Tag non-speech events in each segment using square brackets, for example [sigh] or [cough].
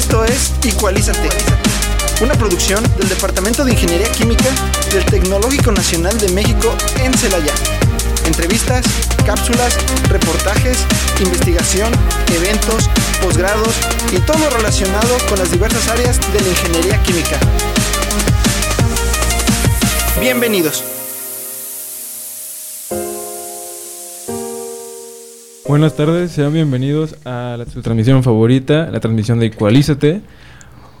Esto es Igualízate, una producción del Departamento de Ingeniería Química del Tecnológico Nacional de México en Celaya. Entrevistas, cápsulas, reportajes, investigación, eventos, posgrados y todo relacionado con las diversas áreas de la ingeniería química. Bienvenidos. Buenas tardes, sean bienvenidos a la, su transmisión favorita, la transmisión de Equalízate.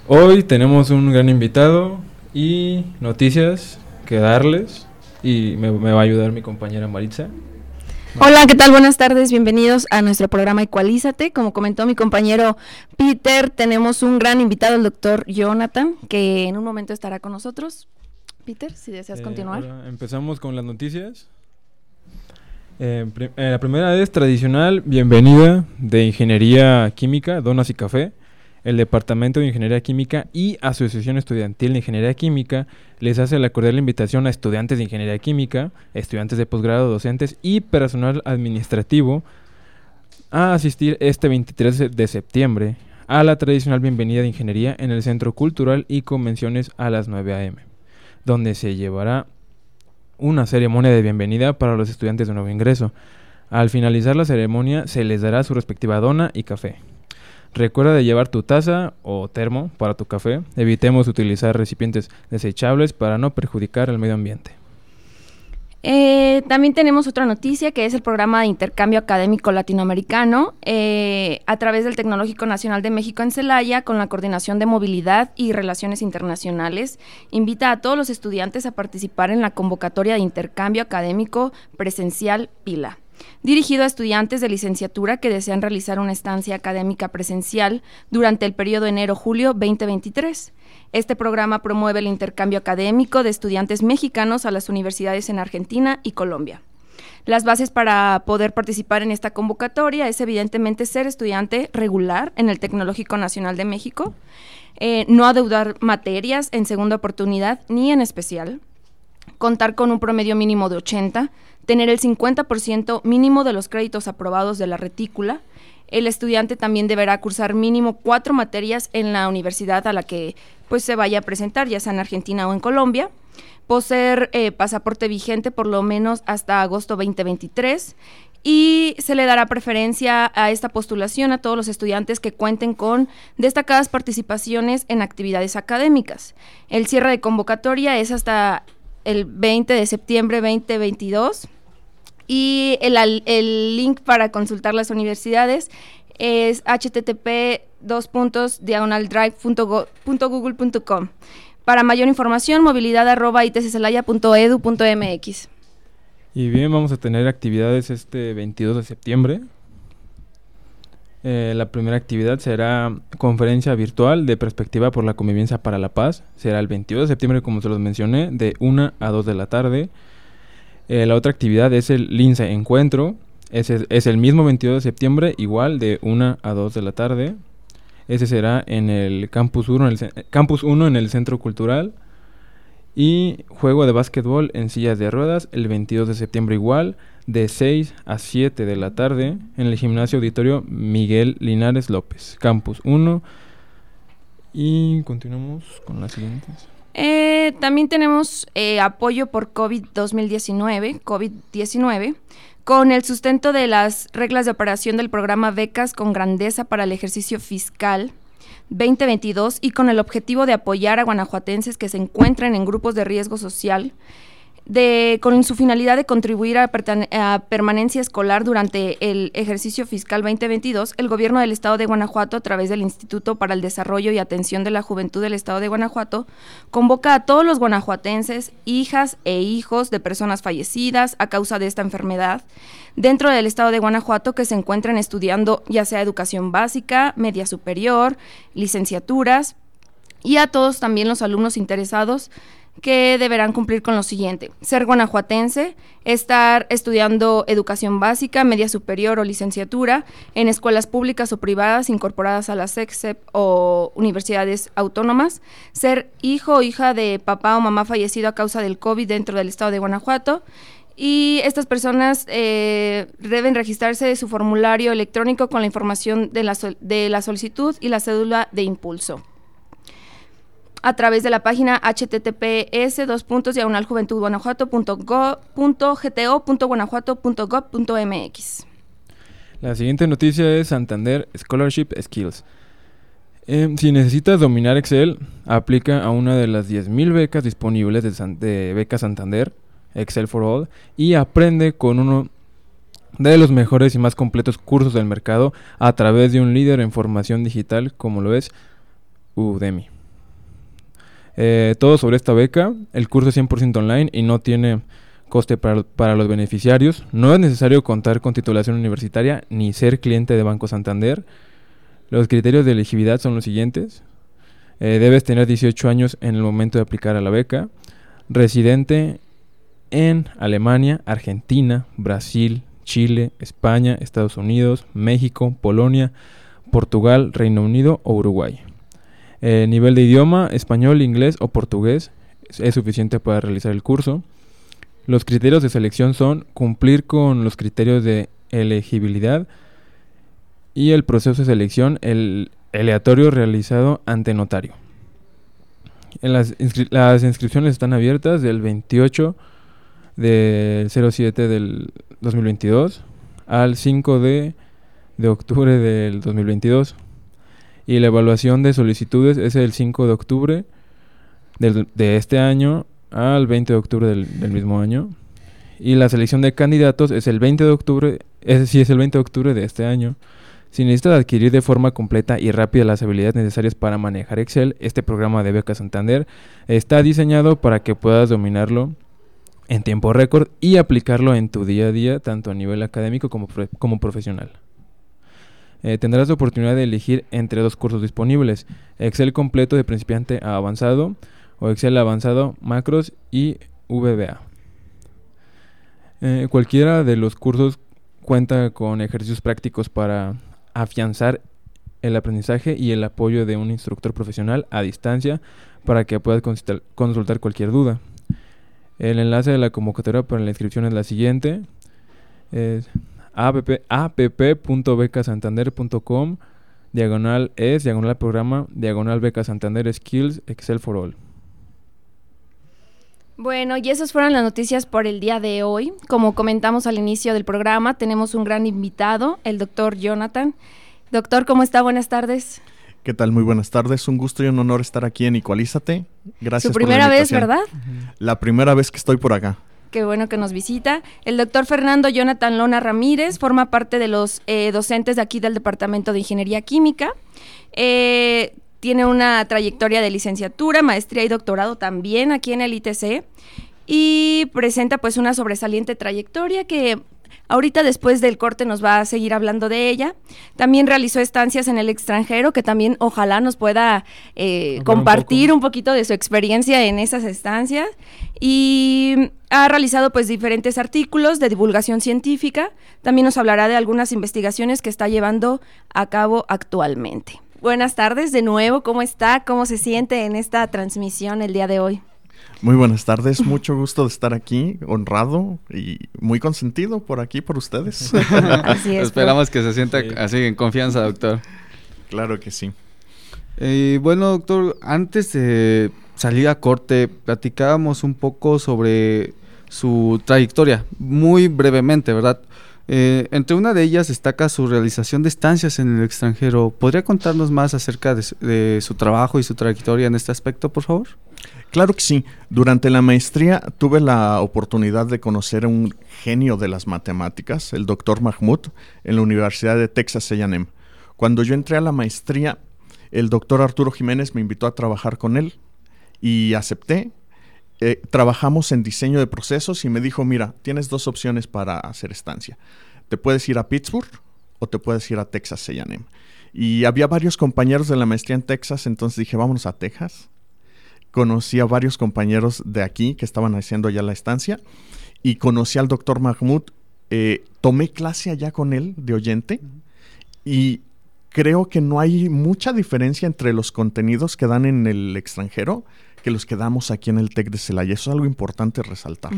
Hoy tenemos un gran invitado y noticias que darles y me, me va a ayudar mi compañera Maritza. Hola, ¿qué tal? Buenas tardes, bienvenidos a nuestro programa Equalízate. Como comentó mi compañero Peter, tenemos un gran invitado, el doctor Jonathan, que en un momento estará con nosotros. Peter, si deseas Eh, continuar. ahora empezamos con las noticias. Eh, eh, la primera es tradicional, bienvenida de Ingeniería Química, Donas y Café. El Departamento de Ingeniería Química y Asociación Estudiantil de Ingeniería Química les hace la cordial invitación a estudiantes de Ingeniería Química, estudiantes de posgrado, docentes y personal administrativo a asistir este 23 de septiembre a la tradicional bienvenida de Ingeniería en el Centro Cultural y Convenciones a las 9 a.m., donde se llevará una ceremonia de bienvenida para los estudiantes de nuevo ingreso. Al finalizar la ceremonia se les dará su respectiva dona y café. Recuerda de llevar tu taza o termo para tu café. Evitemos utilizar recipientes desechables para no perjudicar al medio ambiente. Eh, también tenemos otra noticia que es el programa de intercambio académico latinoamericano eh, a través del Tecnológico Nacional de México en Celaya con la Coordinación de Movilidad y Relaciones Internacionales. Invita a todos los estudiantes a participar en la convocatoria de intercambio académico presencial PILA. Dirigido a estudiantes de licenciatura que desean realizar una estancia académica presencial durante el periodo enero-julio 2023. Este programa promueve el intercambio académico de estudiantes mexicanos a las universidades en Argentina y Colombia. Las bases para poder participar en esta convocatoria es evidentemente ser estudiante regular en el Tecnológico Nacional de México, eh, no adeudar materias en segunda oportunidad ni en especial, contar con un promedio mínimo de 80, tener el 50% mínimo de los créditos aprobados de la retícula. El estudiante también deberá cursar mínimo cuatro materias en la universidad a la que pues, se vaya a presentar, ya sea en Argentina o en Colombia. Poseer eh, pasaporte vigente por lo menos hasta agosto 2023 y se le dará preferencia a esta postulación a todos los estudiantes que cuenten con destacadas participaciones en actividades académicas. El cierre de convocatoria es hasta el 20 de septiembre 2022 y el, el link para consultar las universidades es http dos puntos diagonaldrive.google.com. Para mayor información, movilidad arroba itccelaya.edu.mx. Y bien, vamos a tener actividades este 22 de septiembre. Eh, la primera actividad será conferencia virtual de perspectiva por la convivencia para la paz. Será el 22 de septiembre, como se los mencioné, de 1 a 2 de la tarde. Eh, la otra actividad es el Lince Encuentro. Ese es el mismo 22 de septiembre, igual de 1 a 2 de la tarde. Ese será en el Campus 1 en el, Campus 1 en el Centro Cultural. Y juego de básquetbol en sillas de ruedas el 22 de septiembre igual, de 6 a 7 de la tarde, en el gimnasio auditorio Miguel Linares López, Campus 1. Y continuamos con las siguientes. Eh, también tenemos eh, apoyo por COVID 2019, COVID-19, con el sustento de las reglas de operación del programa Becas con Grandeza para el Ejercicio Fiscal 2022 y con el objetivo de apoyar a guanajuatenses que se encuentren en grupos de riesgo social de, con su finalidad de contribuir a, a permanencia escolar durante el ejercicio fiscal 2022, el gobierno del estado de Guanajuato, a través del Instituto para el Desarrollo y Atención de la Juventud del estado de Guanajuato, convoca a todos los guanajuatenses, hijas e hijos de personas fallecidas a causa de esta enfermedad, dentro del estado de Guanajuato que se encuentren estudiando ya sea educación básica, media superior, licenciaturas, y a todos también los alumnos interesados que deberán cumplir con lo siguiente. Ser guanajuatense, estar estudiando educación básica, media superior o licenciatura en escuelas públicas o privadas incorporadas a la SEXEP o universidades autónomas, ser hijo o hija de papá o mamá fallecido a causa del COVID dentro del estado de Guanajuato. Y estas personas eh, deben registrarse de su formulario electrónico con la información de la, de la solicitud y la cédula de impulso a través de la página https dos puntos La siguiente noticia es Santander Scholarship Skills. Em, si necesitas dominar Excel, aplica a una de las 10.000 becas disponibles de, de Beca Santander, Excel for All, y aprende con uno de los mejores y más completos cursos del mercado a través de un líder en formación digital como lo es Udemy. Eh, todo sobre esta beca. El curso es 100% online y no tiene coste para, los beneficiarios. No es necesario contar con titulación universitaria ni ser cliente de Banco Santander. Los criterios de elegibilidad son los siguientes. Eh, debes tener 18 años en el momento de aplicar a la beca. Residente en Alemania, Argentina, Brasil, Chile, España, Estados Unidos, México, Polonia, Portugal, Reino Unido o Uruguay. Eh, nivel de idioma, español, inglés o portugués es suficiente para realizar el curso. Los criterios de selección son cumplir con los criterios de elegibilidad y el proceso de selección el aleatorio realizado ante notario. las, inscripciones están abiertas del 28 del 07 del 2022 al 5 de, de octubre del 2022 y la evaluación de solicitudes es el 5 de octubre de este año al 20 de octubre del, mismo año. Y la selección de candidatos es el 20 de octubre, es es el 20 de octubre de este año. Si necesitas adquirir de forma completa y rápida las habilidades necesarias para manejar Excel, este programa de Beca Santander está diseñado para que puedas dominarlo en tiempo récord y aplicarlo en tu día a día, tanto a nivel académico como, como profesional. Eh, tendrás la oportunidad de elegir entre dos cursos disponibles, Excel completo de principiante a avanzado o Excel avanzado, macros y VBA. Eh, cualquiera de los cursos cuenta con ejercicios prácticos para afianzar el aprendizaje y el apoyo de un instructor profesional a distancia para que puedas consultar cualquier duda. El enlace de la convocatoria para la inscripción es la siguiente. Es app.becasantander.com diagonal es, diagonal programa, diagonal beca Santander Skills Excel for All. Bueno, y esas fueron las noticias por el día de hoy. Como comentamos al inicio del programa, tenemos un gran invitado, el doctor Jonathan. Doctor, ¿cómo está? Buenas tardes. ¿Qué tal? Muy buenas tardes. Un gusto y un honor estar aquí en Igualízate. Gracias. Su primera vez, ¿verdad? La primera vez que estoy por acá. Qué bueno que nos visita. El doctor Fernando Jonathan Lona Ramírez forma parte de los eh, docentes de aquí del Departamento de Ingeniería Química. Eh, tiene una trayectoria de licenciatura, maestría y doctorado también aquí en el ITC y presenta pues una sobresaliente trayectoria que Ahorita después del corte nos va a seguir hablando de ella. También realizó estancias en el extranjero, que también ojalá nos pueda eh, compartir un, poquito de su experiencia en esas estancias. Y ha realizado pues diferentes artículos de divulgación científica. También nos hablará de algunas investigaciones que está llevando a cabo actualmente. Buenas tardes de nuevo, ¿cómo está? ¿Cómo se siente en esta transmisión el día de hoy? Muy buenas tardes, mucho gusto de estar aquí, honrado y muy consentido por aquí, por ustedes. [laughs] así es, Esperamos que se sienta así en confianza, doctor. Claro que sí. Eh, bueno, doctor, antes de salir a corte, platicábamos un poco sobre su trayectoria, muy brevemente, ¿verdad? Eh, entre una de ellas destaca su realización de estancias en el extranjero. ¿Podría contarnos más acerca de su trabajo y su trayectoria en este aspecto, por favor? Claro que sí. Durante la maestría tuve la oportunidad de conocer a un genio de las matemáticas, el doctor Mahmoud, en la Universidad de Texas A&M. Cuando yo entré a la maestría, el doctor Arturo Jiménez me invitó a trabajar con él y acepté. Eh, trabajamos en diseño de procesos y me dijo, mira, tienes dos opciones para hacer estancia. Te puedes ir a Pittsburgh o te puedes ir a Texas A&M. Y había varios compañeros de la maestría en Texas, entonces dije, vámonos a Texas conocí a varios compañeros de aquí que estaban haciendo ya la estancia y conocí al doctor Mahmoud. Eh, tomé clase allá con él de oyente y creo que no hay mucha diferencia entre los contenidos que dan en el extranjero que los que damos aquí en el TEC de Celaya. Eso es algo importante resaltar.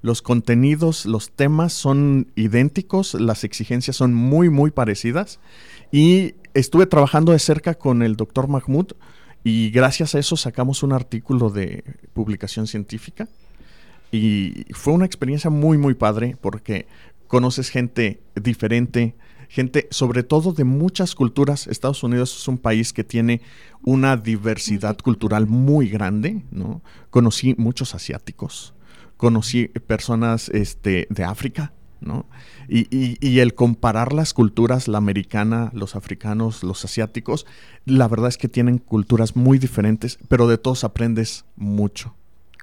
Los contenidos, los temas son idénticos, las exigencias son muy, muy parecidas. Y estuve trabajando de cerca con el doctor Mahmoud y gracias a eso sacamos un artículo de publicación científica. Y fue una experiencia muy, muy padre porque conoces gente diferente, gente sobre todo de muchas culturas. Estados Unidos es un país que tiene una diversidad cultural muy grande, ¿no? Conocí muchos asiáticos, conocí personas este, de África, ¿no? Y, y, el comparar las culturas, la americana, los africanos, los asiáticos, la verdad es que tienen culturas muy diferentes, pero de todos aprendes mucho.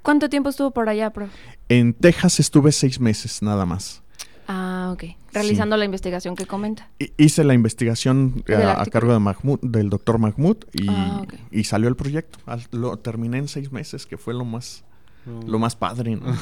¿Cuánto tiempo estuvo por allá, profe? En Texas estuve seis meses nada más. Ah, ok. Realizando la investigación que comenta. Hice la investigación a, cargo de Mahmoud, del doctor Mahmoud y, ah, y salió el proyecto. lo terminé en seis meses, que fue lo más lo más padre, ¿no?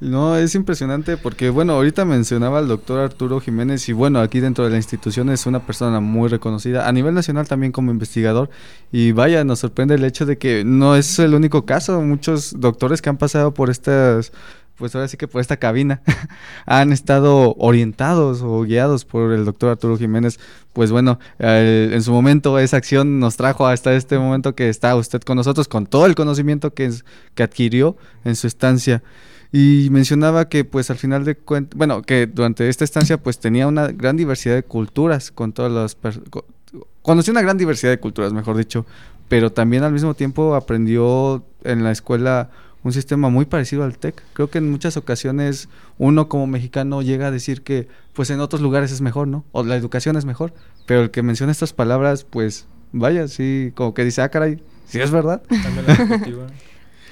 no, es impresionante porque, bueno, ahorita mencionaba al doctor Arturo Jiménez y, bueno, aquí dentro de la institución es una persona muy reconocida, a nivel nacional también como investigador. Y vaya, nos sorprende el hecho de que no es el único caso. Muchos doctores que han pasado por estas pues ahora sí que por esta cabina [laughs] han estado orientados o guiados por el doctor Arturo Jiménez. Pues bueno, en su momento esa acción nos trajo hasta este momento que está usted con nosotros, con todo el conocimiento que, que adquirió en su estancia. Y mencionaba que pues al final de cuentas, bueno, que durante esta estancia pues tenía una gran diversidad de culturas, con todas las... Conoció una gran diversidad de culturas, mejor dicho, pero también al mismo tiempo aprendió en la escuela un sistema muy parecido al TEC. Creo que en muchas ocasiones uno como mexicano llega a decir que pues en otros lugares es mejor, ¿no? O la educación es mejor, pero el que menciona estas palabras, pues vaya, sí, como que dice, ah, caray, sí es verdad. [laughs] Cambia la perspectiva.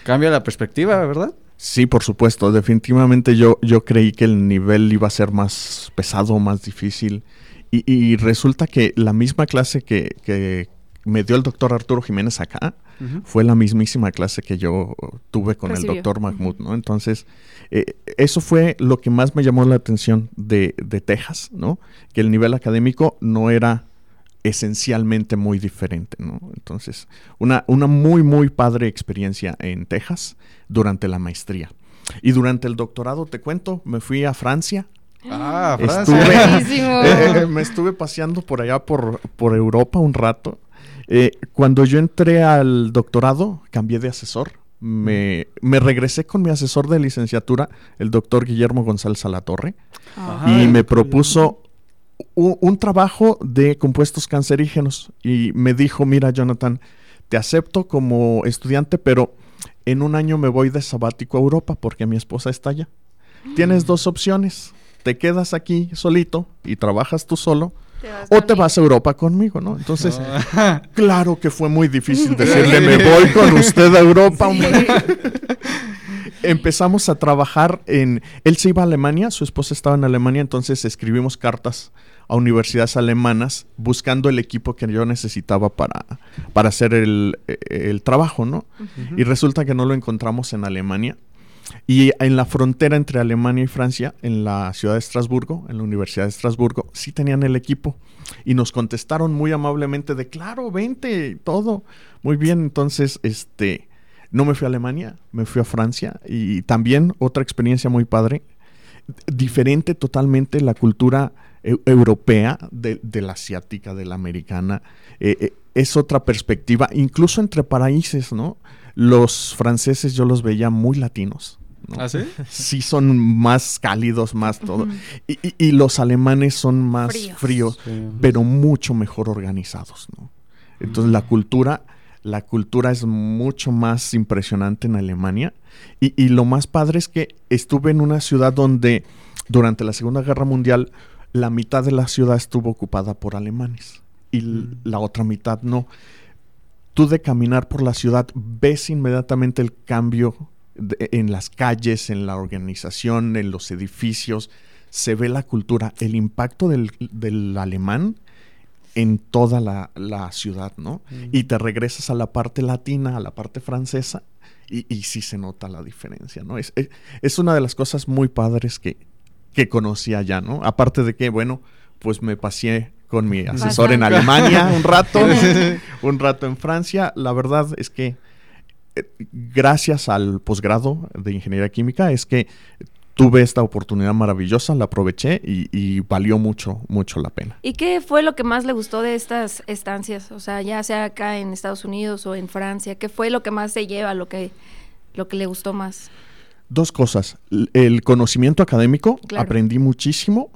Cambia la perspectiva, ¿verdad? Sí, por supuesto. Definitivamente yo, yo creí que el nivel iba a ser más pesado, más difícil. Y, resulta que la misma clase que, que me dio el doctor Arturo Jiménez acá, fue la mismísima clase que yo tuve con el doctor Mahmoud, ¿no? Entonces, eh, eso fue lo que más me llamó la atención de, de, Texas, ¿no? Que el nivel académico no era esencialmente muy diferente, ¿no? Entonces, una, una muy, muy padre experiencia en Texas durante la maestría. Y durante el doctorado, te cuento, me fui a Francia Ah, Francia. Estuve, [laughs] eh, me estuve paseando por allá por, por Europa un rato eh, cuando yo entré al doctorado, cambié de asesor. Me, me, regresé con mi asesor de licenciatura, el doctor Guillermo González Salatorre, y me propuso un, trabajo de compuestos cancerígenos. Y me dijo, mira Jonathan, te acepto como estudiante, pero en un año me voy de sabático a Europa porque mi esposa está allá. Tienes dos opciones. Te quedas aquí solito y trabajas tú solo o te vas a Europa conmigo, ¿no? Entonces, [laughs] claro que fue muy difícil decirle, me voy con usted a Europa. [laughs] Empezamos a trabajar en... Él se iba a Alemania, su esposa estaba en Alemania, entonces escribimos cartas a universidades alemanas buscando el equipo que yo necesitaba para, para hacer el, trabajo, ¿no? Y resulta que no lo encontramos en Alemania y en la frontera entre Alemania y Francia, en la ciudad de Estrasburgo, en la Universidad de Estrasburgo, sí tenían el equipo. Y nos contestaron muy amablemente de, claro, vente, todo. Muy bien, entonces, este, no me fui a Alemania, me fui a Francia. Y también otra experiencia muy padre, diferente totalmente la cultura europea de, la asiática, de la americana. Eh, eh, es otra perspectiva, incluso entre países, ¿no? Los franceses yo los veía muy latinos. ¿Ah, sí? Sí, son más cálidos, más todo. y, los alemanes son más fríos, pero mucho mejor organizados, ¿no? Entonces la cultura, la cultura es mucho más impresionante en Alemania. Y, y lo más padre es que estuve en una ciudad donde durante la Segunda Guerra Mundial la mitad de la ciudad estuvo ocupada por alemanes y mm. la otra mitad no tú de caminar por la ciudad ves inmediatamente el cambio en las calles, en la organización, en los edificios, se ve la cultura, el impacto del, alemán en toda la, ciudad, ¿no? Mm. Y te regresas a la parte latina, a la parte francesa, y, y sí se nota la diferencia, ¿no? Es, es, una de las cosas muy padres que, que conocí allá, ¿no? Aparte de que, bueno, pues me pasé con mi asesor en Alemania un rato, [laughs] un rato en Francia. La verdad es que eh, gracias al posgrado de ingeniería química es que tuve esta oportunidad maravillosa, la aproveché y, y, valió mucho, mucho la pena. ¿Y qué fue lo que más le gustó de estas estancias? O sea, ya sea acá en Estados Unidos o en Francia, ¿qué fue lo que más se lleva, lo que, lo que le gustó más? Dos cosas. El conocimiento académico, claro. aprendí muchísimo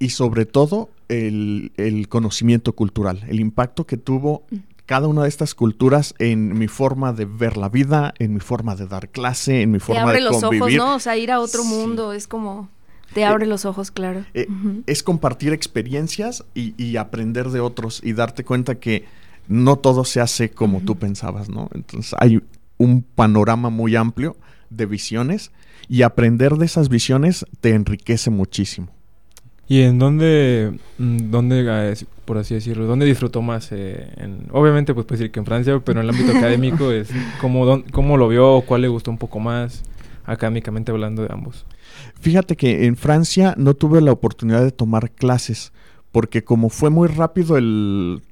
y sobre todo el, el, conocimiento cultural, el impacto que tuvo mm cada una de estas culturas en mi forma de ver la vida, en mi forma de dar clase, en mi forma abre de los convivir. ojos, ¿no? O sea, ir a otro sí. mundo es como te abre eh, los ojos, claro. Eh, uh -huh. Es compartir experiencias y, y, aprender de otros y darte cuenta que no todo se hace como uh -huh. tú pensabas, ¿no? Entonces hay un panorama muy amplio de visiones y aprender de esas visiones te enriquece muchísimo. ¿Y en dónde, mm, dónde, por así decirlo, dónde disfrutó más? Eh, en, obviamente, pues puede decir que en Francia, pero en el ámbito académico, [laughs] es ¿cómo, ¿cómo lo vio? ¿Cuál le gustó un poco más? Académicamente hablando de ambos. Fíjate que en Francia no tuve la oportunidad de tomar clases, porque como fue muy rápido el,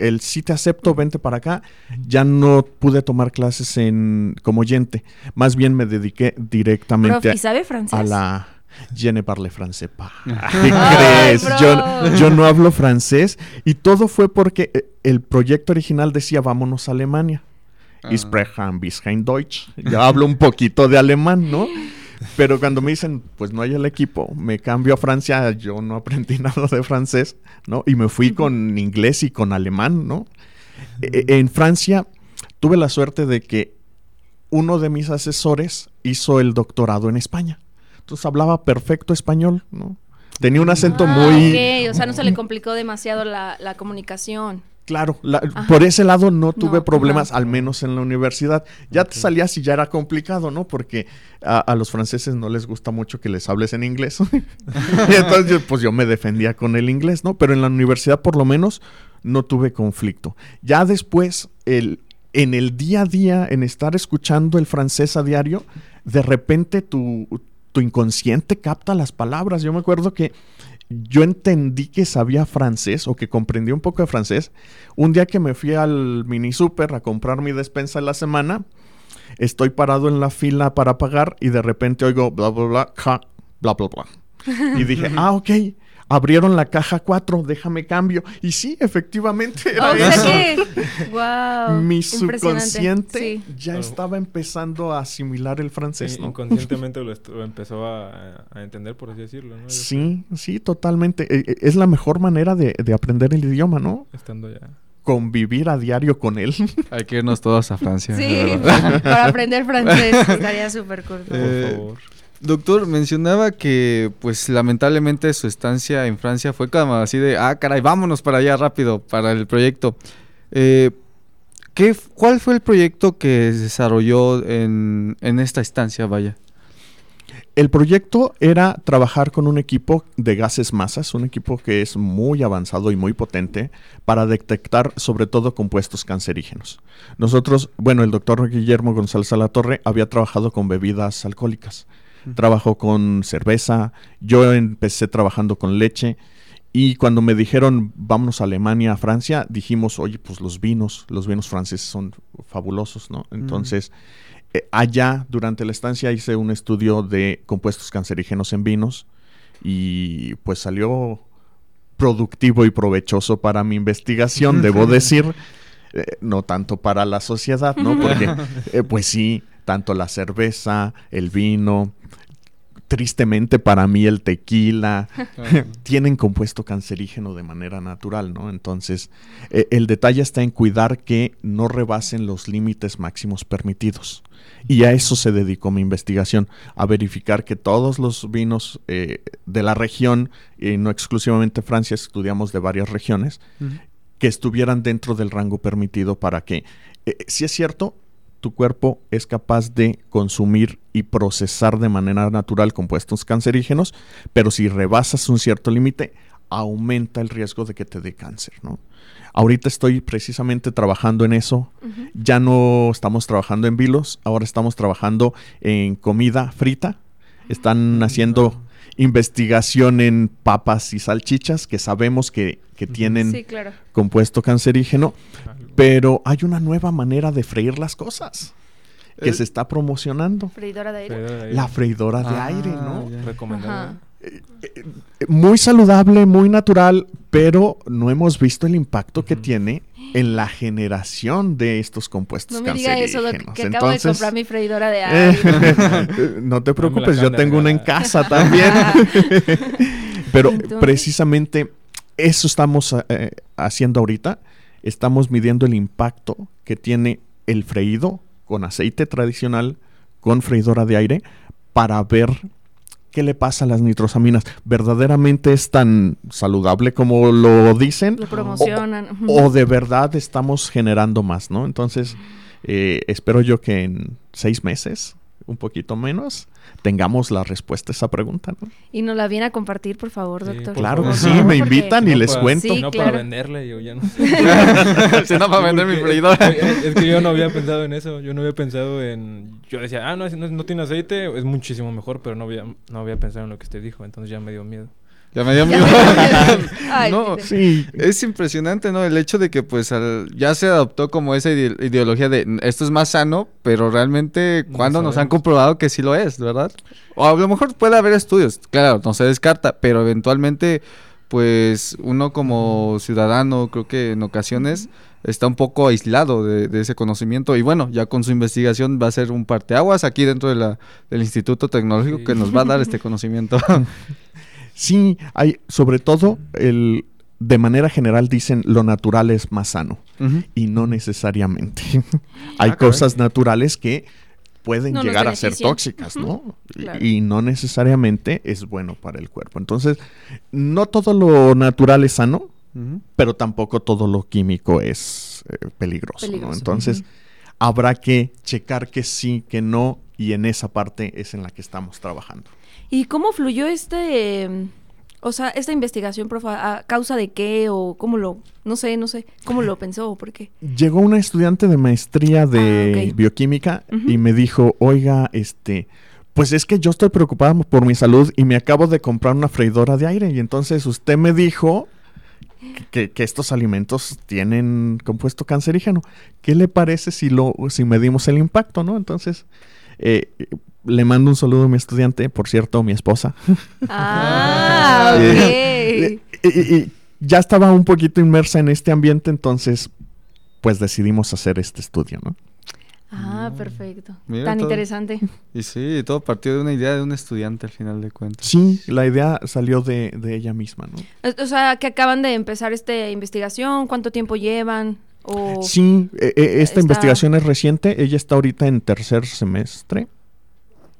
el sí te acepto, vente para acá, ya no pude tomar clases en como oyente. Más bien me dediqué directamente Prof, ¿y sabe francés? a la Je ne parle français pas. [laughs] ¿Qué crees? Yo, yo, no hablo francés y todo fue porque eh, el proyecto original decía vámonos a Alemania. Ah. Ich spreche ein bisschen Deutsch. Ya hablo un poquito de alemán, ¿no? Pero cuando me dicen, pues no hay el equipo, me cambio a Francia, yo no aprendí [laughs] nada de francés, ¿no? Y me fui con inglés y con alemán, ¿no? E en Francia tuve la suerte de que uno de mis asesores hizo el doctorado en España. Entonces hablaba perfecto español, ¿no? Tenía un acento ah, muy... Okay. O sea, no se le complicó demasiado la, la comunicación. Claro, la, por ese lado no tuve no, problemas, ajá. al menos en la universidad. Ya okay. te salías y ya era complicado, ¿no? Porque a, a, los franceses no les gusta mucho que les hables en inglés. [laughs] y entonces, pues yo me defendía con el inglés, ¿no? Pero en la universidad, por lo menos, no tuve conflicto. Ya después, el, en el día a día, en estar escuchando el francés a diario, de repente tu, tu inconsciente capta las palabras. Yo me acuerdo que yo entendí que sabía francés o que comprendía un poco de francés. Un día que me fui al mini super a comprar mi despensa de la semana, estoy parado en la fila para pagar y de repente oigo bla bla bla, ja, bla bla bla. [laughs] Y dije, ah, ok. Abrieron la caja 4, déjame cambio. Y sí, efectivamente era o eso. Sea que, [laughs] wow, Mi subconsciente sí. ya estaba empezando a asimilar el francés. Sí, ¿no? Inconscientemente [laughs] lo, lo empezó a, a, entender, por así decirlo. ¿no? Sí, sí, totalmente. Es la mejor manera de, de aprender el idioma, ¿no? Estando ya convivir a diario con él. [laughs] Hay que irnos todos a Francia. Sí, para aprender francés estaría súper corto. Eh, por favor. Doctor, mencionaba que pues lamentablemente su estancia en Francia fue como así de, ah, caray, vámonos para allá rápido, para el proyecto. Eh, ¿qué, ¿Cuál fue el proyecto que desarrolló en, en esta estancia, vaya? El proyecto era trabajar con un equipo de gases masas, un equipo que es muy avanzado y muy potente para detectar sobre todo compuestos cancerígenos. Nosotros, bueno, el doctor Guillermo González Alatorre había trabajado con bebidas alcohólicas trabajó con cerveza, yo empecé trabajando con leche y cuando me dijeron vámonos a Alemania, a Francia, dijimos, oye, pues los vinos, los vinos franceses son fabulosos, ¿no? Entonces, mm. eh, allá durante la estancia hice un estudio de compuestos cancerígenos en vinos y pues salió productivo y provechoso para mi investigación, debo [laughs] decir. Eh, no tanto para la sociedad, ¿no? Porque, [laughs] eh, pues sí, tanto la cerveza, el vino, tristemente para mí el tequila, [laughs] tienen compuesto cancerígeno de manera natural, ¿no? Entonces, eh, el detalle está en cuidar que no rebasen los límites máximos permitidos. Y a eso se dedicó mi investigación, a verificar que todos los vinos eh, de la región, y no exclusivamente Francia, estudiamos de varias regiones, uh -huh. que estuvieran dentro del rango permitido para que, eh, si es cierto, tu cuerpo es capaz de consumir y procesar de manera natural compuestos cancerígenos, pero si rebasas un cierto límite, aumenta el riesgo de que te dé cáncer, ¿no? Ahorita estoy precisamente trabajando en eso. Uh -huh. Ya no estamos trabajando en vilos, ahora estamos trabajando en comida frita. Están uh -huh. haciendo investigación en papas y salchichas que sabemos que, que tienen sí, claro. compuesto cancerígeno, pero hay una nueva manera de freír las cosas. que Eh, se está promocionando. Freidora de aire. Freidora de aire. La freidora de Ah, aire, ¿no? ya. Recomendada. Ajá. Muy saludable, muy natural, pero no hemos visto el impacto que tiene en la generación de estos compuestos No me diga eso, cancerígenos. que acabo de comprar mi freidora de eh, aire. [laughs] no te preocupes, yo tengo una en casa también. [laughs] Pero Entonces- precisamente eso estamos eh, haciendo ahorita. Estamos midiendo el impacto que tiene el freído con aceite tradicional, con freidora de aire, para ver qué le pasa a las nitrosaminas. ¿Verdaderamente es tan saludable como lo dicen? Lo promocionan. ujú. o de verdad estamos generando más, ¿no? Entonces, eh, espero yo que en seis meses, un poquito menos, tengamos la respuesta a esa pregunta, ¿no? Y nos la viene a compartir, por favor, Sí, doctor. por Claro favor. sí, me porque- invitan y No les para- cuento. Sí, no claro. para venderle, yo ya no [laughs] sé. [laughs] Si no, para vender mi freidora. Es, que yo no había pensado en eso. Yo no había pensado en. Yo decía, ah, no, no tiene aceite, es muchísimo mejor, pero no había, no había pensado en lo que usted dijo, entonces ya me dio miedo. Ya me dio miedo. [laughs] Ay, no, sí. Es impresionante, ¿no? El hecho de que pues al- ya se adoptó como esa ide- ideología de "N- esto es más sano, pero realmente No cuando nos han comprobado que sí lo es, ¿verdad? O a lo mejor puede haber estudios, claro, no se descarta, pero eventualmente pues uno como ciudadano creo que en ocasiones está un poco aislado de, de ese conocimiento y bueno, ya con su investigación va a ser un parteaguas aquí dentro de la, del Instituto Tecnológico Sí. que nos va a dar este [laughs] conocimiento. [laughs] sí, hay, sobre todo, el, de manera general dicen lo natural es más sano y no necesariamente. [laughs] hay Ah, caray. cosas naturales que pueden No llegar a ser tóxicas, ¿no? Y- claro. Y no necesariamente es bueno para el cuerpo. Entonces, no todo lo natural es sano, pero tampoco todo lo químico es eh, peligroso, ¿no? Peligroso. Entonces, habrá que checar que sí, que no, y en esa parte es en la que estamos trabajando. ¿Y cómo fluyó este, eh, o sea, esta investigación, profe? ¿A causa de qué o cómo lo, no sé, no sé, cómo lo pensó o por qué? Llegó una estudiante de maestría de Ah, bioquímica y me dijo, oiga, este, pues es que yo estoy preocupada por mi salud y me acabo de comprar una freidora de aire y entonces usted me dijo que, que estos alimentos tienen compuesto cancerígeno. ¿Qué le parece si lo, si medimos el impacto, no? Entonces, eh, le mando un saludo a mi estudiante, por cierto, mi esposa. Ah, [laughs] ok. Eh, y- y- y ya estaba un poquito inmersa en este ambiente, entonces, pues decidimos hacer este estudio, ¿no? Ah, perfecto. Mira Tan todo. interesante. Y sí, todo partió de una idea de un estudiante al final de cuentas. Sí, la idea salió de, de ella misma, ¿no? O- O sea, que acaban de empezar esta investigación, ¿cuánto tiempo llevan? O... Sí, eh, eh, esta Está- investigación es reciente, ella está ahorita en tercer semestre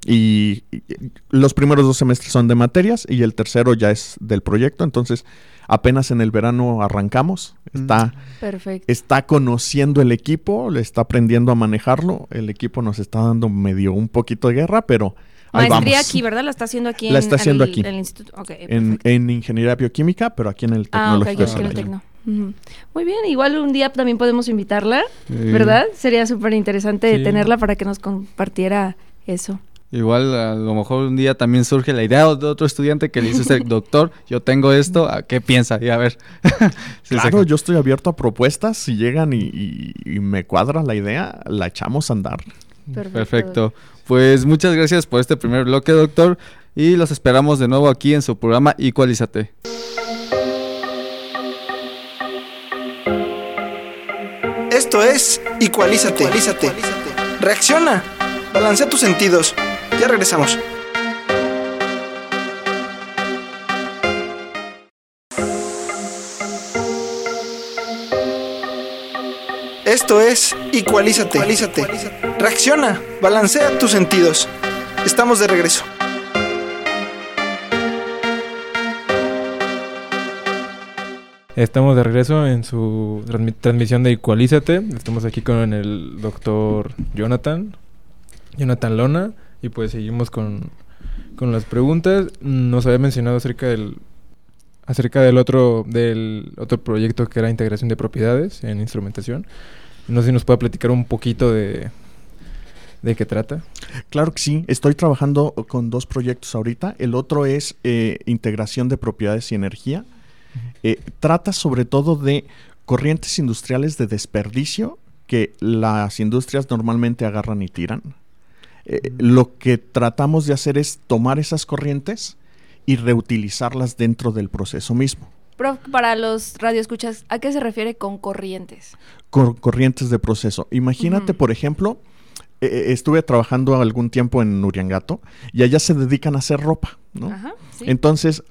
y, y- los primeros dos semestres son de materias y el tercero ya es del proyecto, entonces apenas en el verano arrancamos, está, Perfecto. está conociendo el equipo, le está aprendiendo a manejarlo, el equipo nos está dando medio un poquito de guerra, pero ahí Maestría vamos. aquí, ¿verdad? La está haciendo aquí La en, está haciendo en el, aquí. en el instituto. Ok, En, en ingeniería bioquímica, pero aquí en el Ah, tecnológico de Muy bien, igual un día también podemos invitarla, Sí. ¿verdad? Sería súper interesante Sí. tenerla para que nos compartiera eso. Igual a lo mejor un día también surge la idea de otro estudiante que le dice [laughs] doctor, yo tengo esto, ¿a ¿qué piensa? Y a ver. [laughs] Sí, Claro, se- yo estoy abierto a propuestas. Si llegan y, y- y me cuadra la idea, la echamos a andar. Perfecto. Perfecto. Pues muchas gracias por este primer bloque, doctor. Y los esperamos de nuevo aquí en su programa Igualízate. Esto es Ecualízate. Reacciona. Balancea tus sentidos. Ya regresamos. Esto es Ecualízate. Reacciona. Balancea tus sentidos. Estamos de regreso. Estamos de regreso en su transmi- transmisión de Equalízate. Estamos aquí con el doctor Jonathan, Jonathan Lona, y pues seguimos con, con las preguntas. Nos había mencionado acerca del acerca del otro del otro proyecto que era integración de propiedades en instrumentación. No sé si nos puede platicar un poquito de de qué trata. Claro que sí. Estoy trabajando con dos proyectos ahorita. El otro es eh, integración de propiedades y energía. Eh, trata sobre todo de corrientes industriales de desperdicio que las industrias normalmente agarran y tiran. Eh, lo que tratamos de hacer es tomar esas corrientes y reutilizarlas dentro del proceso mismo. Prof, para los radioescuchas, ¿a qué se refiere con corrientes? Cor- corrientes de proceso. Imagínate, por ejemplo, eh, eh, estuve trabajando algún tiempo en Uriangato y allá se dedican a hacer ropa, ¿no? Ajá, sí. Entonces,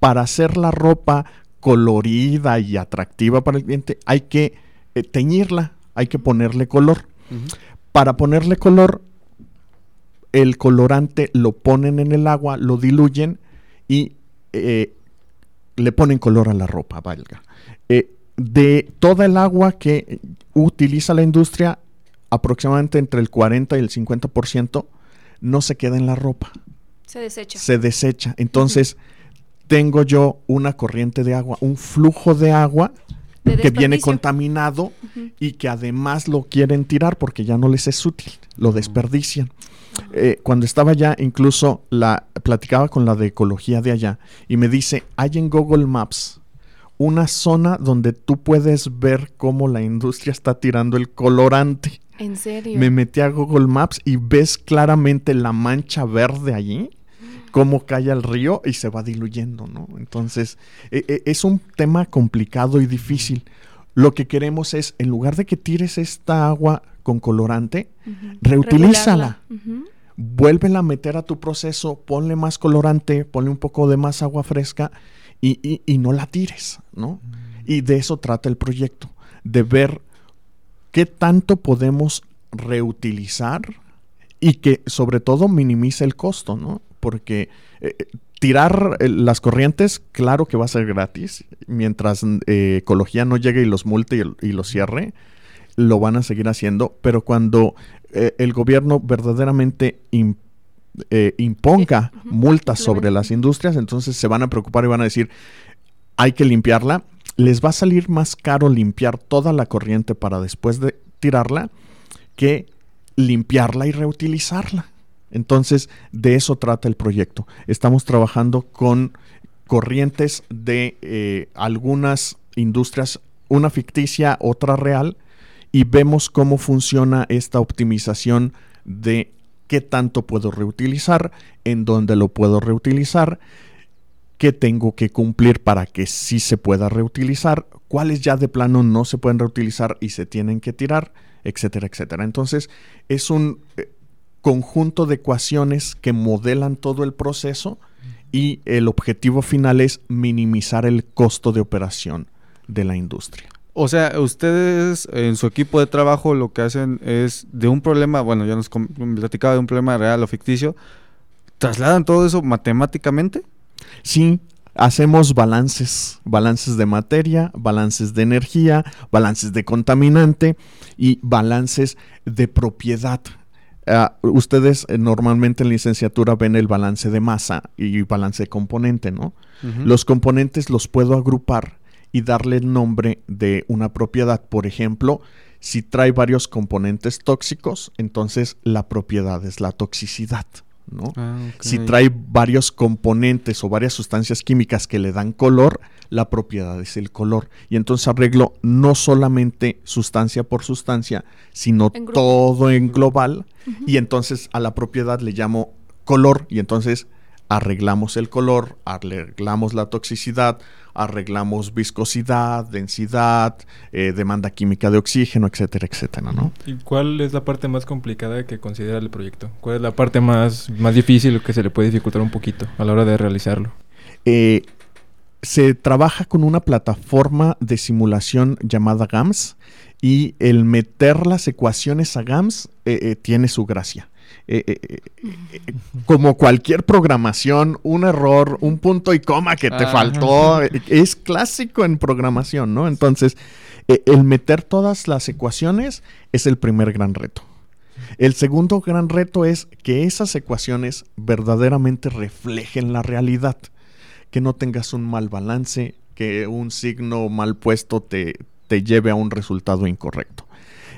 para hacer la ropa colorida y atractiva para el cliente, hay que eh, teñirla, hay que ponerle color. Para ponerle color, el colorante lo ponen en el agua, lo diluyen y eh, le ponen color a la ropa, valga. Eh, de toda el agua que utiliza la industria, aproximadamente entre el 40 y el 50% no se queda en la ropa se desecha. se desecha. Entonces, tengo yo una corriente de agua, un flujo de agua De que viene contaminado y que además lo quieren tirar porque ya no les es útil, lo desperdician. Eh, cuando estaba allá, incluso la platicaba con la de ecología de allá y me dice, hay en Google Maps una zona donde tú puedes ver cómo la industria está tirando el colorante. ¿En serio? Me metí a Google Maps y ves claramente la mancha verde allí, cómo cae al río y se va diluyendo, ¿no? Entonces, e- e- es un tema complicado y difícil. Lo que queremos es, en lugar de que tires esta agua con colorante, reutilízala. Regularla. Ujú. vuélvela a meter a tu proceso, ponle más colorante, ponle un poco de más agua fresca y, y- y no la tires, ¿no? Y de eso trata el proyecto, de ver qué tanto podemos reutilizar y que sobre todo minimice el costo, ¿no? Porque eh, eh, tirar eh, las corrientes, claro que va a ser gratis, mientras eh, ecología no llegue y los multe y, los cierre, lo van a seguir haciendo, pero cuando el gobierno verdaderamente im- eh, imponga multas sobre las industrias, entonces se van a preocupar y van a decir, hay que limpiarla, les va a salir más caro limpiar toda la corriente para después de tirarla que limpiarla y reutilizarla. Entonces, de eso trata el proyecto. Estamos trabajando con corrientes de eh, algunas industrias, una ficticia, otra real, y vemos cómo funciona esta optimización de qué tanto puedo reutilizar, en dónde lo puedo reutilizar, qué tengo que cumplir para que sí se pueda reutilizar, cuáles ya de plano no se pueden reutilizar y se tienen que tirar, etcétera, etcétera. Entonces, es un eh, conjunto de ecuaciones que modelan todo el proceso y el objetivo final es minimizar el costo de operación de la industria. O sea, ustedes en su equipo de trabajo lo que hacen es de un problema, bueno, ya nos platicaba de un problema real o ficticio, trasladan todo eso matemáticamente. Sí, hacemos balances, balances de materia, balances de energía, balances de contaminante y balances de propiedad. Ah, ustedes eh, normalmente en licenciatura ven el balance de masa y balance de componente, ¿no? Los componentes los puedo agrupar y darle el nombre de una propiedad. Por ejemplo, si trae varios componentes tóxicos, entonces la propiedad es la toxicidad, ¿no? Ah. Si trae varios componentes o varias sustancias químicas que le dan color, la propiedad es el color. Y entonces arreglo no solamente sustancia por sustancia, sino En todo en global. Y entonces a la propiedad le llamo color. Y entonces arreglamos el color, arreglamos la toxicidad, arreglamos viscosidad, densidad, eh, demanda química de oxígeno, etcétera, etcétera, ¿no? ¿Y cuál es la parte más complicada que considera el proyecto? ¿Cuál es la parte más, más difícil o que se le puede dificultar un poquito a la hora de realizarlo? Eh, se trabaja con una plataforma de simulación llamada GAMS y el meter las ecuaciones a GAMS eh, tiene su gracia. Eh, eh, eh, como cualquier programación, un error, un punto y coma que te Ajá. faltó, es clásico en programación, ¿no? Entonces, el meter todas las ecuaciones es el primer gran reto. El segundo gran reto es que esas ecuaciones verdaderamente reflejen la realidad que no tengas un mal balance, que un signo mal puesto te, te lleve a un resultado incorrecto.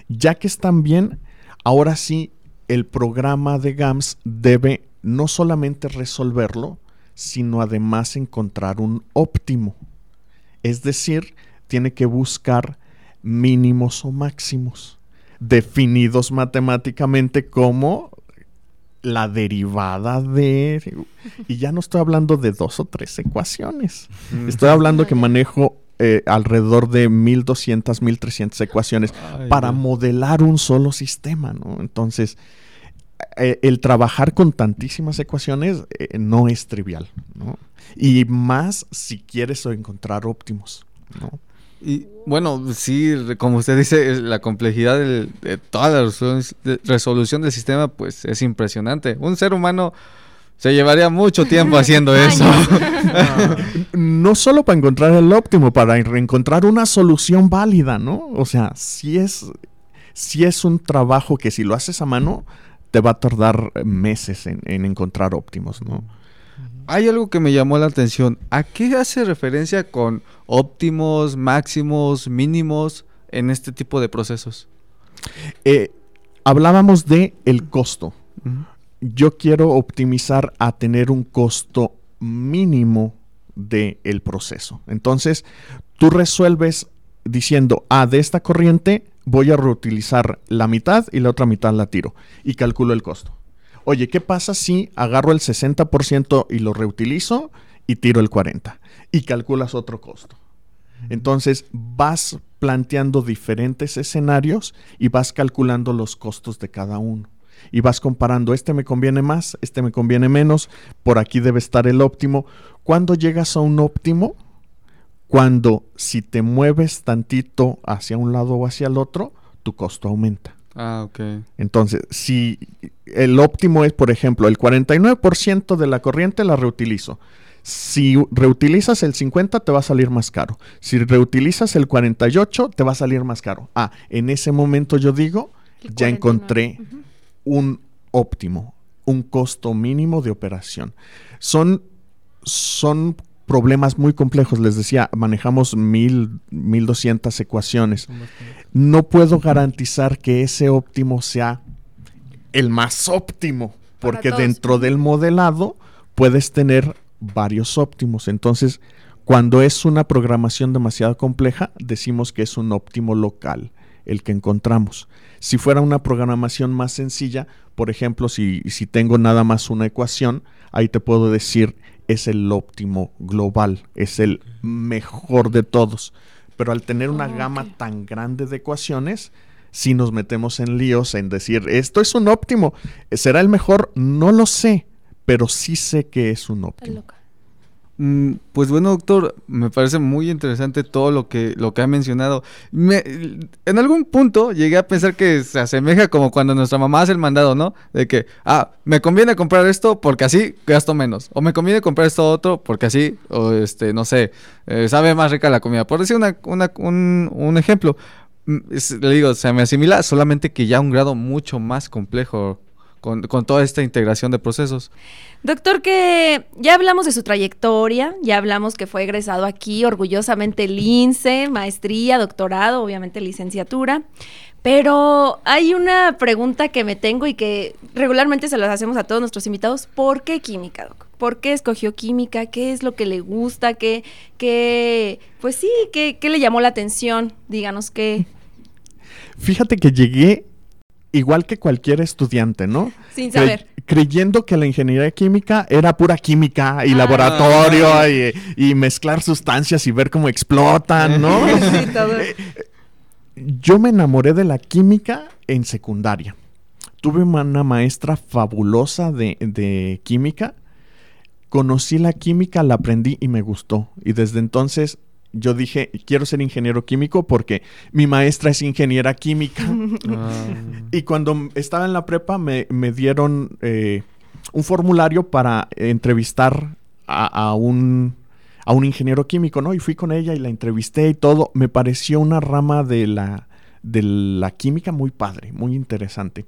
Ya que están bien, ahora sí el programa de GAMS debe no solamente resolverlo, sino además encontrar un óptimo. Es decir, tiene que buscar mínimos o máximos. definidos matemáticamente como la derivada de... Y ya no estoy hablando de dos o tres ecuaciones. Estoy hablando que manejo eh, alrededor de 1200, 1300 ecuaciones Ay, para Dios. modelar un solo sistema, ¿no? Entonces, eh, el trabajar con tantísimas ecuaciones eh, no es trivial, ¿no? Y más si quieres encontrar óptimos, ¿no? Y bueno, sí, como usted dice, la complejidad del- de toda la resolución, de- resolución del sistema, pues es impresionante. Un ser humano se llevaría mucho tiempo haciendo [laughs] eso. No solo para encontrar el óptimo, para encontrar una solución válida, ¿no? O sea, si es, si es un trabajo que si lo haces a mano, te va a tardar meses en, en encontrar óptimos, ¿no? Hay algo que me llamó la atención. ¿A qué hace referencia con óptimos, máximos, mínimos en este tipo de procesos? Eh, hablábamos de el costo. Yo quiero optimizar a tener un costo mínimo del proceso. Entonces, tú resuelves diciendo, ah, de esta corriente voy a reutilizar la mitad y la otra mitad la tiro. Y calculo el costo. Oye, ¿qué pasa si agarro el 60% y lo reutilizo y tiro el 40%? Y calculas otro costo. Entonces vas planteando diferentes escenarios y vas calculando los costos de cada uno. Y vas comparando, este me conviene más, este me conviene menos, por aquí debe estar el óptimo. ¿Cuándo llegas a un óptimo? Cuando si te mueves tantito hacia un lado o hacia el otro, tu costo aumenta. Ah, ok. Entonces, si el óptimo es, por ejemplo, el 49% de la corriente la reutilizo. Si reutilizas el 50 te va a salir más caro. Si reutilizas el 48 te va a salir más caro. Ah, en ese momento yo digo, ya 49. encontré un óptimo, un costo mínimo de operación. Son, son problemas muy complejos. Les decía, manejamos mil, 1200 ecuaciones no puedo garantizar que ese óptimo sea el más óptimo, porque dentro del modelado puedes tener varios óptimos. Entonces, cuando es una programación demasiado compleja, decimos que es un óptimo local el que encontramos. Si fuera una programación más sencilla, por ejemplo, si, si tengo nada más una ecuación, ahí te puedo decir es el óptimo global, es el mejor de todos. Pero al tener una Oh, gama tan grande de ecuaciones, si nos metemos en líos en decir, esto es un óptimo, ¿será el mejor? No lo sé, pero sí sé que es un óptimo. Mm, Pues bueno, doctor, me parece muy interesante todo lo que, lo que ha mencionado. Me- en algún punto llegué a pensar que se asemeja como cuando nuestra mamá hace el mandado, ¿no? De que, ah, me conviene comprar esto porque así gasto menos. O me conviene comprar esto otro porque así, o este, no sé, eh, sabe más rica la comida. Por decir una, una- un, ejemplo, mm, le digo, se me asimila solamente que ya a un grado mucho más complejo con, con toda esta integración de procesos. Doctor, que ya hablamos de su trayectoria, ya hablamos que fue egresado aquí, orgullosamente LINCE, maestría, doctorado, obviamente licenciatura. Pero hay una pregunta que me tengo y que regularmente se las hacemos a todos nuestros invitados. ¿Por qué química, doc? ¿Por qué escogió química? ¿Qué es lo que le gusta? ¿Qué, qué pues sí, qué, qué le llamó la atención? Díganos qué. Fíjate que llegué igual que cualquier estudiante, ¿no? Sin Cre- saber. creyendo que la ingeniería química era pura química y Ah. laboratorio y, y mezclar sustancias y ver cómo explotan, ¿no? [laughs] Sí, todo. Yo me enamoré de la química en secundaria. Tuve una una maestra fabulosa de, de química. Conocí la química, la aprendí y me gustó. Y desde entonces yo dije, quiero ser ingeniero químico porque mi maestra es ingeniera química. [laughs] Y cuando estaba en la prepa me, me dieron eh, un formulario para entrevistar a, a un, a un ingeniero químico, ¿no? Y fui con ella y la entrevisté y todo. Me pareció una rama de la, de la química muy padre, muy interesante.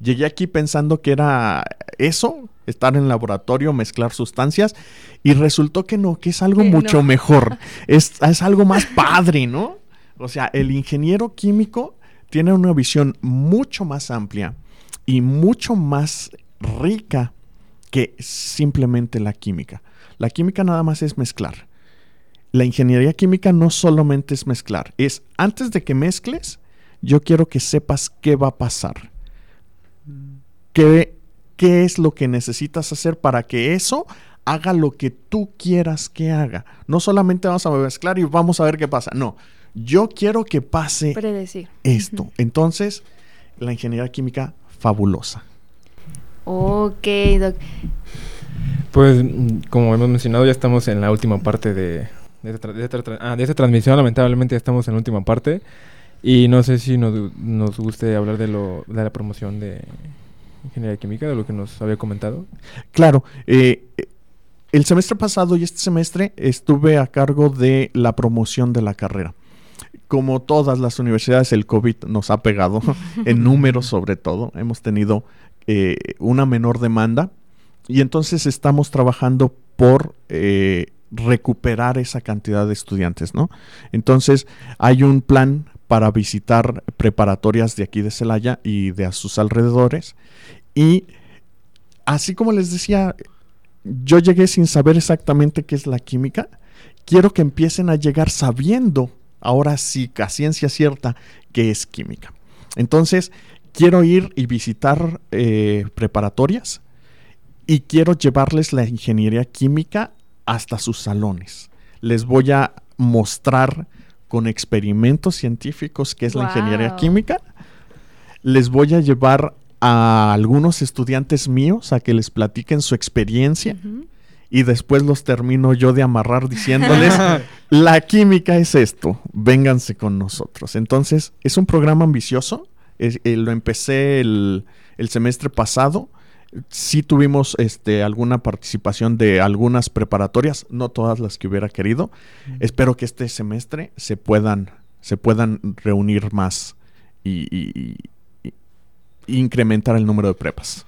Llegué aquí pensando que era eso, estar en laboratorio, mezclar sustancias, y resultó que no, que es algo mucho no. mejor, [laughs] es, es algo más padre, ¿no? O sea, el ingeniero químico tiene una visión mucho más amplia y mucho más rica que simplemente la química. La química nada más es mezclar. La ingeniería química no solamente es mezclar, es antes de que mezcles, yo quiero que sepas qué va a pasar. ¿Qué, qué es lo que necesitas hacer para que eso haga lo que tú quieras que haga? No solamente vamos a mezclar y vamos a ver qué pasa. No, yo quiero que pase Predecir. esto. Entonces, la ingeniería química, fabulosa. Ok, Doc. Pues, mm, como hemos mencionado, ya estamos en la última parte de, de, esta, tra- de esta tra- ah, de esta transmisión. Lamentablemente ya estamos en la última parte. Y no sé si nos, nos guste hablar de, lo, de la promoción de ingeniería química, de lo que nos había comentado. Claro, eh, eh, el semestre pasado y este semestre estuve a cargo de la promoción de la carrera. Como todas las universidades, el COVID nos ha pegado, [laughs] en números sobre todo. Hemos tenido eh, una menor demanda y entonces estamos trabajando por eh, recuperar esa cantidad de estudiantes, ¿no? Entonces hay un plan para visitar preparatorias de aquí de Celaya y de a sus alrededores y así como les decía, yo llegué sin saber exactamente qué es la química. Quiero que empiecen a llegar sabiendo, ahora sí, a ciencia cierta, qué es química. Entonces, quiero ir y visitar eh, preparatorias y quiero llevarles la ingeniería química hasta sus salones. Les voy a mostrar con experimentos científicos qué es la ingeniería química. Les voy a llevar a algunos estudiantes míos a que les platiquen su experiencia y después los termino yo de amarrar diciéndoles, [laughs] la química es esto, vénganse con nosotros. Entonces, es un programa ambicioso, es- eh, lo empecé el, el semestre pasado, sí tuvimos este, alguna participación de algunas preparatorias, no todas las que hubiera querido. Espero que este semestre se puedan, se puedan reunir más y incrementar el número de prepas.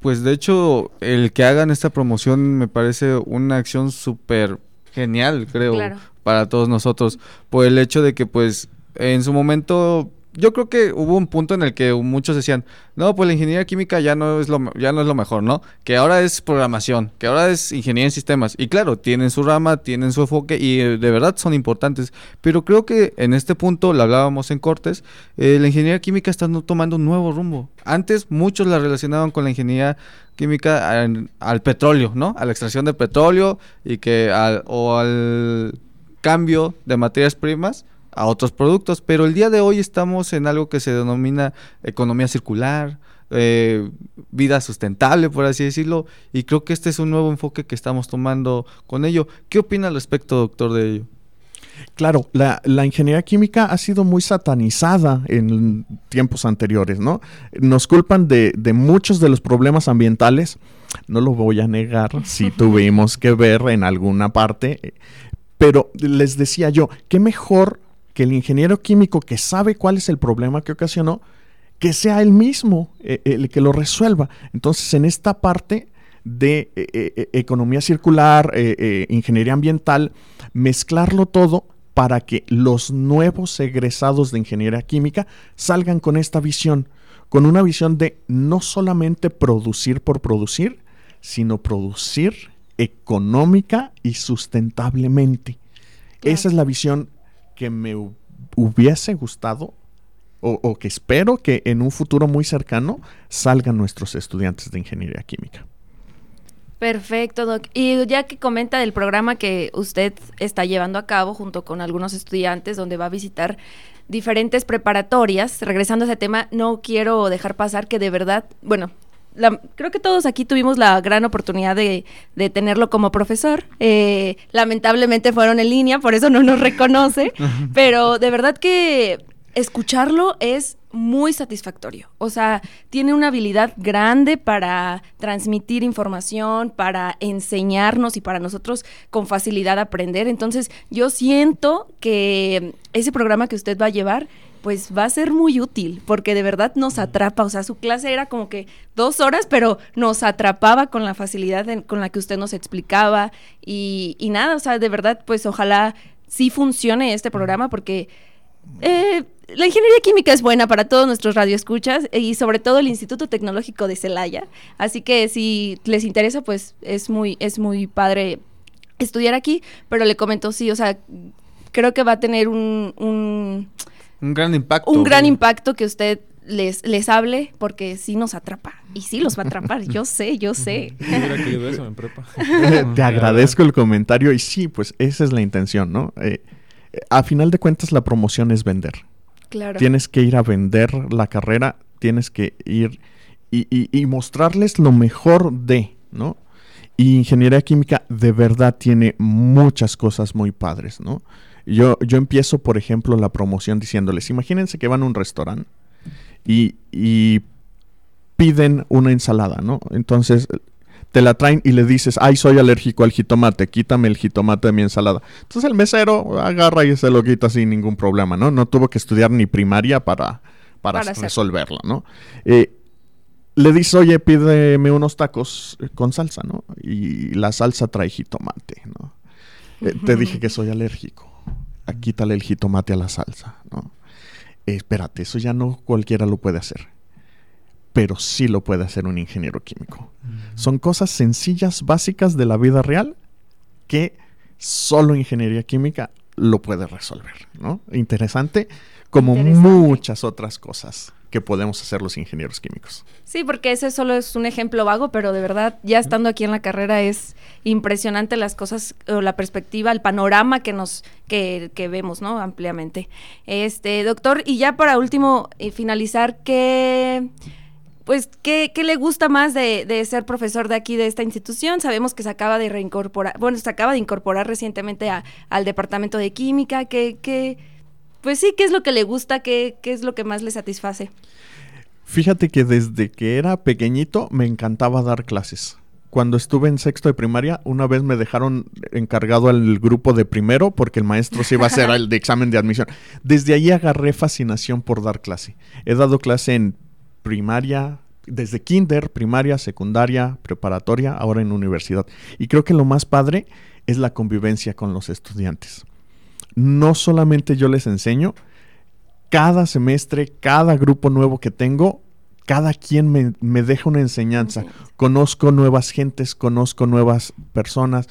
Pues de hecho, el que hagan esta promoción me parece una acción súper genial, creo, Claro. para todos nosotros. Por el hecho de que, pues, en su momento, yo creo que hubo un punto en el que muchos decían, no, pues la ingeniería química ya no es lo, ya no es lo mejor, ¿no? Que ahora es programación, que ahora es ingeniería en sistemas. Y claro, tienen su rama, tienen su enfoque y eh, de verdad son importantes. Pero creo que en este punto, lo hablábamos en Cortes, eh, la ingeniería química está tomando un nuevo rumbo. Antes muchos la relacionaban con la ingeniería química al petróleo, ¿no? A la extracción de petróleo y que al, o al cambio de materias primas a otros productos, pero el día de hoy estamos en algo que se denomina economía circular, eh, vida sustentable, por así decirlo, y creo que este es un nuevo enfoque que estamos tomando con ello. ¿Qué opina al respecto, doctor, de ello? Claro, la, la ingeniería química ha sido muy satanizada en tiempos anteriores, ¿no? Nos culpan de, de muchos de los problemas ambientales, no lo voy a negar, [laughs] si tuvimos que ver en alguna parte, eh, pero les decía yo, qué mejor que el ingeniero químico que sabe cuál es el problema que ocasionó, que sea él mismo eh, el que lo resuelva. Entonces, en esta parte de eh, eh, economía circular, ingeniería ambiental, mezclarlo todo para que los nuevos egresados de ingeniería química salgan con esta visión, con una visión de no solamente producir por producir, sino producir económica y sustentablemente. Claro. Esa es la visión que me hu- hubiese gustado o, o que espero que en un futuro muy cercano salgan nuestros estudiantes de ingeniería química. Perfecto, Doc. Y ya que comenta del programa que usted está llevando a cabo junto con algunos estudiantes, donde va a visitar diferentes preparatorias, regresando a ese tema, no quiero dejar pasar que de verdad, bueno, la- creo que todos aquí tuvimos la gran oportunidad de, de tenerlo como profesor. Eh, lamentablemente fueron en línea, por eso no nos reconoce, [laughs] pero de verdad que escucharlo es muy satisfactorio. O sea, tiene una habilidad grande para transmitir información, para enseñarnos y para nosotros con facilidad aprender. Entonces, yo siento que ese programa que usted va a llevar pues va a ser muy útil, porque de verdad nos atrapa, o sea, su clase era como que dos horas, pero nos atrapaba con la facilidad en- con la que usted nos explicaba y, y nada, o sea, de verdad, pues ojalá sí funcione este programa, porque eh, la ingeniería química es buena para todos nuestros radioescuchas y sobre todo el Instituto Tecnológico de Celaya. Así que si les interesa, pues es muy, es muy padre estudiar aquí. Pero le comento, sí, o sea, creo que va a tener un, un- Un gran impacto. un gran impacto que usted les, les hable, porque sí nos atrapa. Y sí los va a atrapar, yo sé, yo sé. Eso en prepa. [laughs] Te agradezco el comentario y sí, pues esa es la intención, ¿no? Eh, eh, a final de cuentas la promoción es vender. Claro. Tienes que ir a vender la carrera, tienes que ir y, y- y mostrarles lo mejor de, ¿no? Y ingeniería química de verdad tiene muchas cosas muy padres, ¿no? Yo, yo empiezo, por ejemplo, la promoción diciéndoles, imagínense que van a un restaurante y, y piden una ensalada, ¿no? Entonces te la traen y le dices, ay, soy alérgico al jitomate, quítame el jitomate de mi ensalada. Entonces el mesero agarra y se lo quita sin ningún problema, ¿no? No tuvo que estudiar ni primaria para, para, resolverlo, ¿no? Eh, le dices, oye, pídeme unos tacos con salsa, ¿no? Y la salsa trae jitomate, ¿no? Eh, te dije que soy alérgico. Ah, Quítale el jitomate a la salsa, ¿no? Eh, espérate, eso ya no cualquiera lo puede hacer. Pero sí lo puede hacer un ingeniero químico. Son cosas sencillas, básicas de la vida real que solo ingeniería química lo puede resolver, ¿no? Interesante, como Interesante. muchas otras cosas que podemos hacer los ingenieros químicos. Sí, porque ese solo es un ejemplo vago, pero de verdad, ya estando aquí en la carrera es impresionante las cosas, o la perspectiva, el panorama que nos, que, que vemos, ¿no? Ampliamente. Este, doctor, y ya para último, eh, finalizar, ¿qué, pues, ¿qué, qué le gusta más de, de ser profesor de aquí, de esta institución? Sabemos que se acaba de reincorporar, bueno, se acaba de incorporar recientemente a- al departamento de química, ¿qué, qué, pues sí, ¿qué es lo que le gusta? ¿Qué, qué es lo que más le satisface? Fíjate que desde que era pequeñito me encantaba dar clases. Cuando estuve en sexto de primaria, una vez me dejaron encargado al grupo de primero porque el maestro se iba a hacer [laughs] el de examen de admisión. Desde ahí agarré fascinación por dar clase. He dado clase en primaria, desde kinder, primaria, secundaria, preparatoria, ahora en universidad. Y creo que lo más padre es la convivencia con los estudiantes. No solamente yo les enseño, cada semestre, cada grupo nuevo que tengo, cada quien me, me deja una enseñanza. Conozco nuevas gentes, conozco nuevas personas,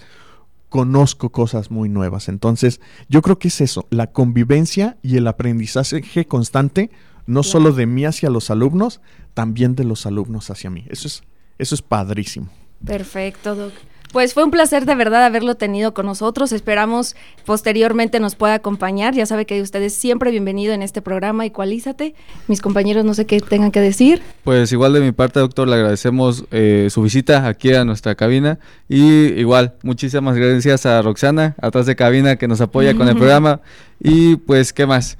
conozco cosas muy nuevas. Entonces, yo creo que es eso, la convivencia y el aprendizaje constante, no solo de mí hacia los alumnos, también de los alumnos hacia mí. Eso es, eso es padrísimo. Perfecto, Doc. Pues fue un placer de verdad haberlo tenido con nosotros. Esperamos posteriormente nos pueda acompañar. Ya sabe que usted es siempre bienvenido en este programa Igualízate. Mis compañeros no sé qué tengan que decir. Pues igual de mi parte, doctor, le agradecemos eh, su visita aquí a nuestra cabina. Y igual, muchísimas gracias a Roxana, atrás de cabina, que nos apoya con el [laughs] programa. Y pues, ¿qué más?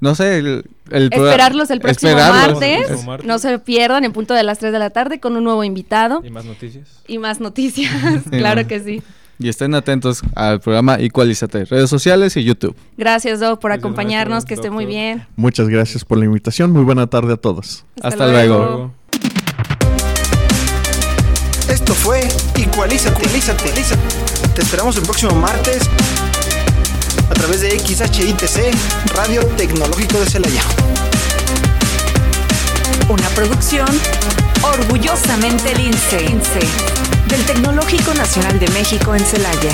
No sé, el, el Esperarlos el próximo Esperarlos. martes. No se pierdan en punto de las 3 de la tarde con un nuevo invitado ¿Y más noticias? y más noticias. [laughs] claro que sí. Y estén atentos al programa Igualízate, redes sociales y YouTube. Gracias, Doc, por Gracias, acompañarnos. maestro, Que esté muy bien. Muchas gracias por la invitación. Muy buena tarde a todos. Hasta luego. Esto fue Igualízate. Te esperamos el próximo martes a través de XHITC, Radio Tecnológico de Celaya. Una producción orgullosamente lince del Tecnológico Nacional de México en Celaya.